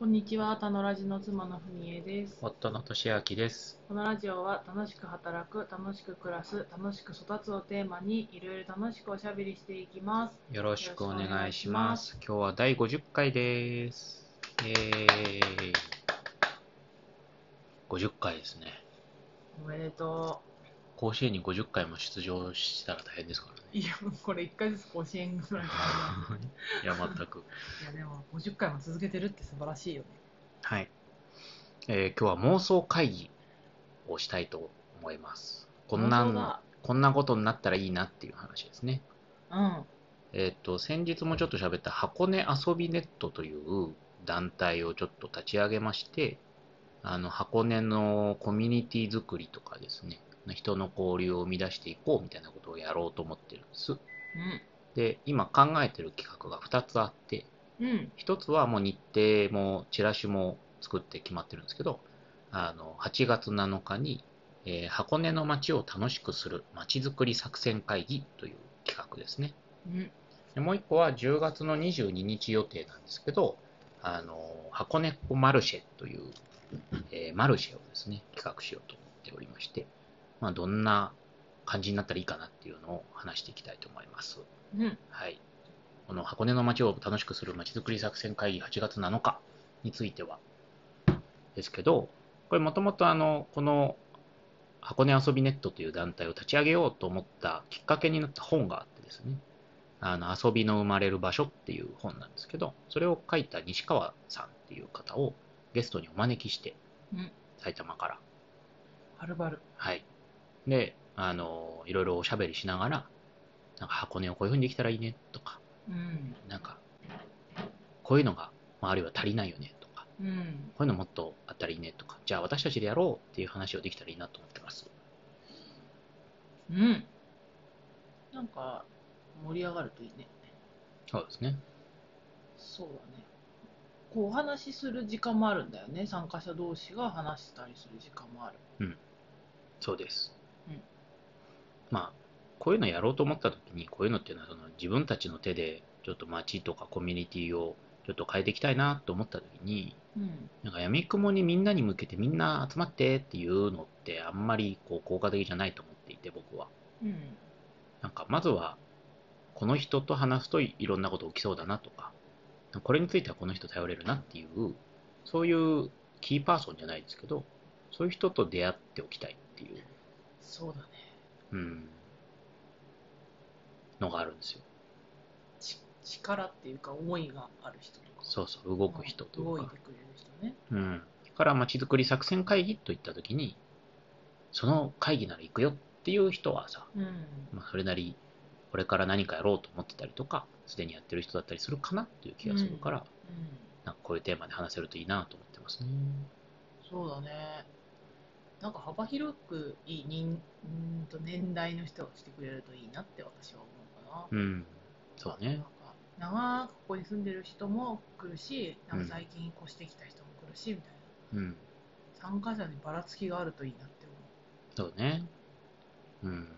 こんにちは、たのラジの妻のふみえです。夫の俊明です。このラジオは楽しく働く、楽しく暮らす、楽しく育つをテーマにいろいろ楽しくおしゃべりしていきます。よろしくお願いします。今日は第50回です。イエーイ。50回ですね。おめでと甲子園に50回も出場したら大変ですからね。う。いや、もうこれ1回ずつ甲子園ぐらいか いや、全く。な。いや、でも50回も続けてるって素晴らしいよね。はい。えー今日は妄想会議をしたいと思います。こんなこんなことになったらいいなっていう話ですね。うん。えっ、と、先日もちょっと喋った箱根遊びネットという団体をちょっと立ち上げまして、あの、箱根のコミュニティ作りとかですね、人の交流を生み出していこうみたいなことをやろうと思ってるんです。で、今考えてる企画が2つあって、うん。うん。1つはもう日程もチラシも作って決まってるんですけど、あの、8月7日に、えー箱根の街を楽しくする街づくり作戦会議という企画ですね。うん。でもう一個は10月の22日予定なんですけど、あの、箱根っこマルシェという、えーマルシェをですね、企画しようと思っておりまして、まあ、どんな感じになったらいいかなっていうのを話していきたいと思います。うん。はい。この箱根の街を楽しくする街づくり作戦会議8月7日については、ですけど、これもともとあの、この箱根遊びネットという団体を立ち上げようと思ったきっかけになった本があってですね、あの、遊びの生まれる場所っていう本なんですけど、それを書いた西川さんっていう方をゲストにお招きして、うん埼玉から、はるばる。はい。で、あの、いろいろおしゃべりしながら、なんか箱根をこういう風にできたらいいねとか、うん。なんか、こういうのが、まあ、あるいは足りないよねとか、うん。こういうのもっとあったらいいねとか、じゃあ私たちでやろうっていう話をできたらいいなと思ってます。うん。なんか、盛り上がるといいね。そうですね。そうだね。こうお話しする時間もあるんだよね。参加者同士が話したりする時間もある。そうです。うんまあ、こういうのやろうと思った時に、こういうのっていうのはその自分たちの手でちょっと街とかコミュニティをちょっと変えていきたいなと思った時に、うん。なんか闇雲にみんなに向けてみんな集まってっていうのってあんまりこう効果的じゃないと思っていて僕は。うん。なんかまずはこの人と話すといろんなこと起きそうだなとか、これについてはこの人頼れるなっていう、そういうキーパーソンじゃないですけど、そういう人と出会っておきたいっていう、そうだね。うん、のがあるんですよ。ち力っていうか思いがある人とか。そうそう、動く人とか動いて。くれる人ね。うん。だからまちづくり作戦会議といったときに、その会議なら行くよっていう人はさ、うん。まあ、それなり、これから何かやろうと思ってたりとか、すでにやってる人だったりするかなっていう気がするから、うん。なんかこういうテーマで話せるといいなと思ってますね。そうだね。なんか幅広くいい人うんと年代の人が来てくれるといいなって私は思うかな。うん。そうねなん。か長くここに住んでる人も来るし、なんか最近越してきた人も来るし、みたいな。うん。参加者にばらつきがあるといいなって思う。そうね。うん。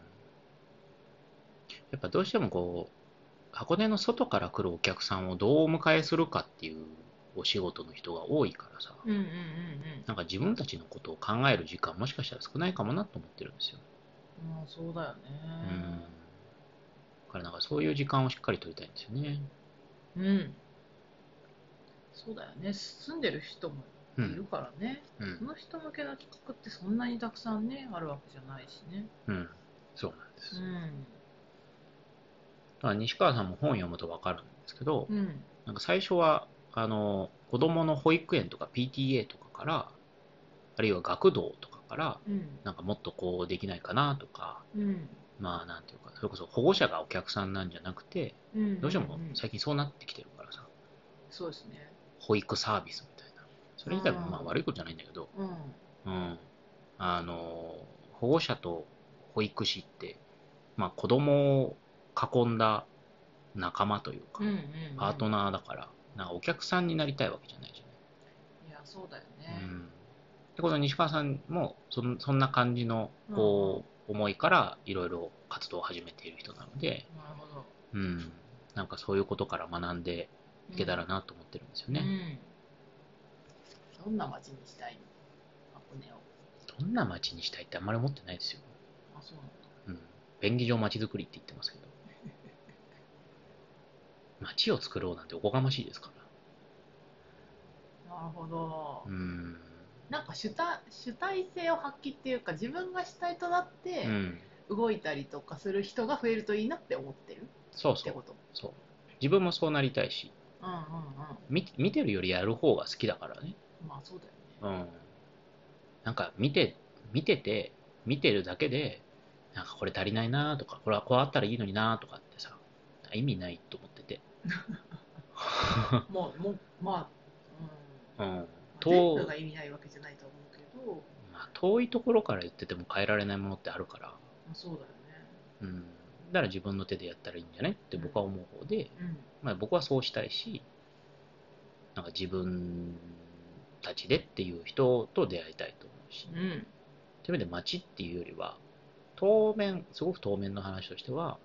やっぱどうしてもこう、箱根の外から来るお客さんをどうお迎えするかっていうお仕事の人が多いからさ、うんうんうんなんか自分たちのことを考える時間もしかしたら少ないかもなと思ってるんですよ。うん。まあそうだようん。ね。だからなんかそういう時間をしっかり取りたいんですよね。うん。そうだよね。住んでる人もういるん。からね。うん。その人向けの企画ってそんなにたくさんね、あるわけじゃないしね。うん。そうなんです。だうん。から西川さんも本読むとわかるんですけど、うん。なんか最初は、あの、子供の保育園とか PTA とかから、あるいは学童とかから、うん。なんかもっとこうできないかなとか、うん。まあなんていうか、それこそ保護者がお客さんなんじゃなくて、うん。どうしてもんん最近そうなってきてるからさ、そうですね。保育サービスみたいな。それ自体もまあうん悪いことじゃないんだけど、うん。うん。あの、保護者と保育士って、まあ子供を囲んだ仲間というかうん、うん、うん。パートナーだから、なんかお客さんになりたいわけじゃないじゃない。いや、そうだようね。ん、でこの西川さんもそんそんな感じのこう、思いからいろいろ活動を始めている人なので、なるほど。うん、なんかそういうことから学んでいけたらなと思ってるんですよね。うん。どんな街にしたいの？箱根を。どんな街にしたいってあんまり思ってないですよ。あ、そうなんだ。うん。便宜上街づくりって言ってますけど。街を作ろうなんておこがましいですから。なるほど。うん。なんか主体主体性を発揮っていうか自分が主体となってうん。動いたりとかする人が増えるといいなって思ってる？そうそう。ってこと？そう。自分もそうなりたいし、うんうんうん。見見てるよりやる方が好きだからね。まあそうだよね。うん。なんか見て、見てて、見てるだけで、なんかこれ足りないなとか、これはこうあったらいいのになとかってさ、意味ないと思っ。もう、もう、まあ、うん。うん。まあと全部が意味ないわけじゃないと思うけど、まあ、遠いところから言ってても変えられないものってあるから、まあ、そうだよね。うん。だから自分の手でやったらいいんじゃないって僕は思う方で、うん。まあ、僕はそうしたいし、なんか自分たちでっていう人と出会いたいと思うし、うん。という意味で街っていうよりは、当面、すごく当面の話としては、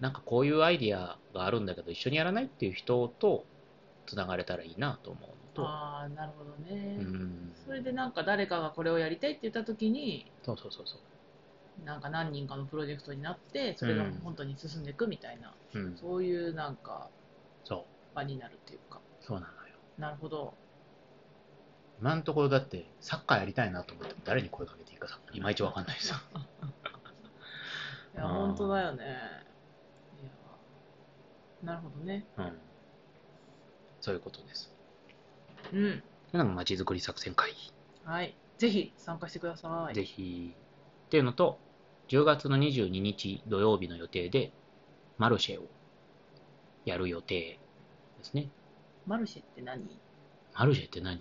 なんかこういうアイディアがあるんだけど一緒にやらないっていう人とつながれたらいいなと思うのと、ああ、なるほどね。うん、それでなんか誰かがこれをやりたいって言った時に、そうそうそうそう。なんか何人かのプロジェクトになって、それが本当に進んでいくみたいな、うん、そういうなんか場になるっていうか。そうなのよ。なるほど。今のところだってサッカーやりたいなと思っても誰に声かけていいかさ、いまいちわかんないですよ。いや、本当だよね。なるほどね。うん。そういうことです。うん。なんか街づくり作戦会議。はい。ぜひ参加してください。ぜひ。っていうのと、10月の22日土曜日の予定で、マルシェをやる予定ですね。マルシェって何？いマルシェって何？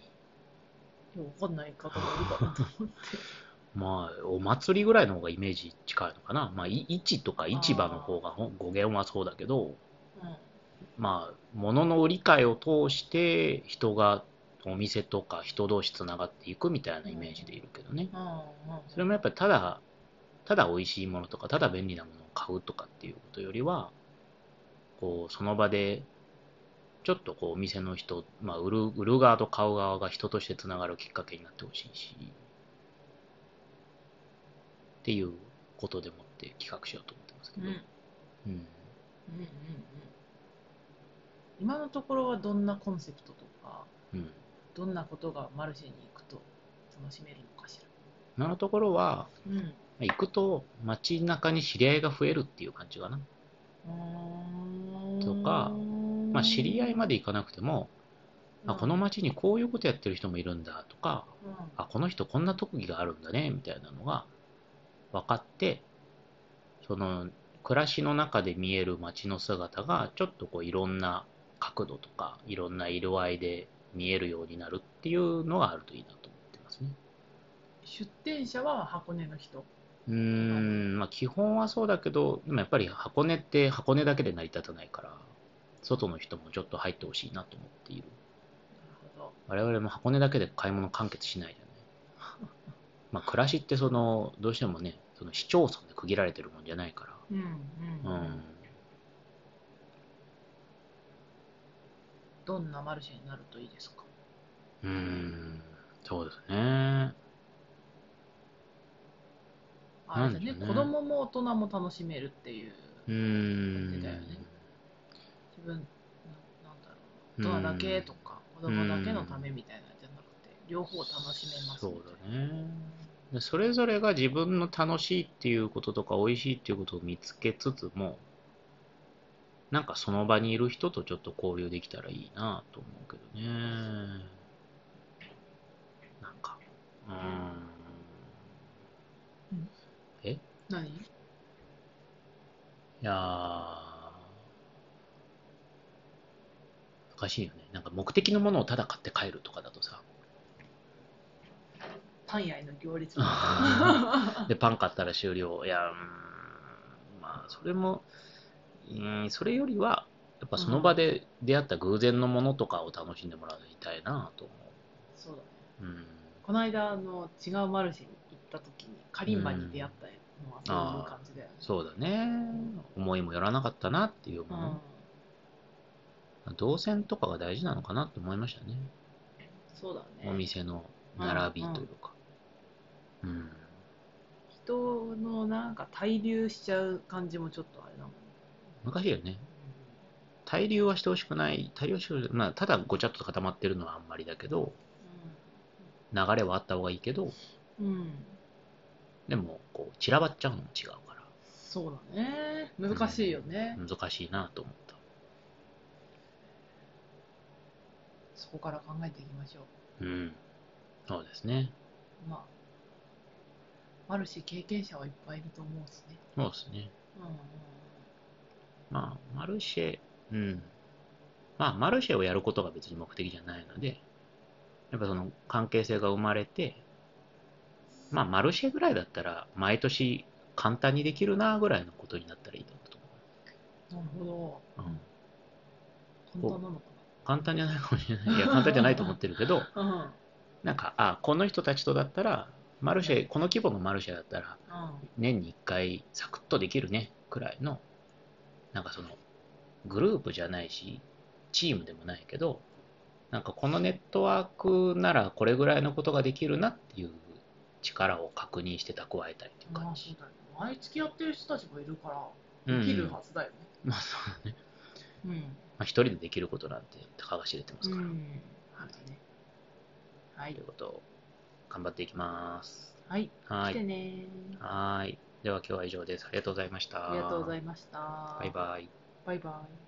や、わかんない方もいるかなと思って。まあ、お祭りぐらいの方がイメージ近いのかな。まあ、い市とか市場の方がほ語源はそうだけど、うん。まあ、物の売り買いを通して人がお店とか人同士つながっていくみたいなイメージでいるけどね。それもやっぱりただ、ただ美味しいものとか、ただ便利なものを買うとかっていうことよりは、こう、その場で、ちょっとこう、お店の人、まあ、売る、売る側と買う側が人としてつながるきっかけになってほしいし、っていうことでもって企画しようと思ってますけど。うんうん。今のところはどんなコンセプトとか、うん。どんなことがマルシェに行くと楽しめるのかしら？今のところは、うん。行くと街中に知り合いが増えるっていう感じかな。とかまあ、知り合いまで行かなくても、あこの街にこういうことやってる人もいるんだとか、あこの人こんな特技があるんだねみたいなのが分かってその暮らしの中で見える街の姿がちょっとこういろんな角度とかいろんな色合いで見えるようになるっていうのがあるといいなと思ってますね。出店者は箱根の人。うーんまあ基本はそうだけどでもやっぱり箱根って箱根だけで成り立たないから外の人もちょっと入ってほしいなと思っている。なるほど。我々も箱根だけで買い物完結しないじゃない。まあ、暮らしってその、どうしてもね、その市町村で区切られてるもんじゃないかうんら。うん。うん。どんなマルシェになるといいですか？うーん、そうですね。あれだねね。子供も大人も楽しめるっていう。感じだよね。自分ななんだろう大人だけとか子供だけのためみたいなんじゃなくて両方楽しめますそうだね。でそれぞれが自分の楽しいっていうこととか美味しいっていうことを見つけつつも、なんかその場にいる人とちょっと交流できたらいいなと思うけどね。なんか、うーん。うんえい何やー、難しいよね。なんか目的のものをただ買って帰るとかだとさ、パン屋への行列 で、パン買ったら終了。いや、うーん、まあ、それも、うん、それよりは、やっぱその場で出会った偶然のものとかを楽しんでもらいたいなと思そうだねう。うん。この間あの違うマルシェに行った時にカリンバに出会ったのはそういう感じだよねそうだね。思いもよらなかったなっていうもの。動線とかが大事なのかなって思いましたね。そうだおね。店の並びというか。うん。人のなんか滞留しちゃう感じもちょっとあれだもんね。難しいよね。滞留はしてほしくない。滞留はしてほしくない。まあ、ただごちゃっと固まってるのはあんまりだけど、流れはあった方がいいけど、うん。うん。でも、こう、散らばっちゃうのも違うから、そうだね。難しいよね。難しいなと思った。そこから考えていきましょうん。そうですね。う。まあ、マルシェ経験者はいっぱいいると思うしね。そうですね。うんうんまあ、マルシェ、うん。まあ、マルシェをやることが別に目的じゃないので、やっぱその関係性が生まれて、まあ、マルシェぐらいだったら、毎年簡単にできるなぐらいのことになったらいいと思なるほう。うん。ど。簡単なのか簡単じゃないかもしれない。いや、簡単じゃないと思ってるけど、な。うん。うん。なんか、あ、この人たちとだったら、マルシェ、この規模のマルシェだったら、年に1回サクッとできるね、くらいの、なんかその、グループじゃないし、チームでもないけど、なんかこのネットワークならこれぐらいのことができるなっていう力を確認して蓄えたいっていうま感じ。あそうだよね。毎月やってる人たちもいるかうんら、できるはずだよね。まあそうだね。うん。まあ一人でできることなんてたかが知れてますから。うん。はいね。はいという。ことを頑張っていきます。はい。はい。来てねはい。では今日は以上です。ありがとうございました。ありがとうございました。バイバイ。バイバイ。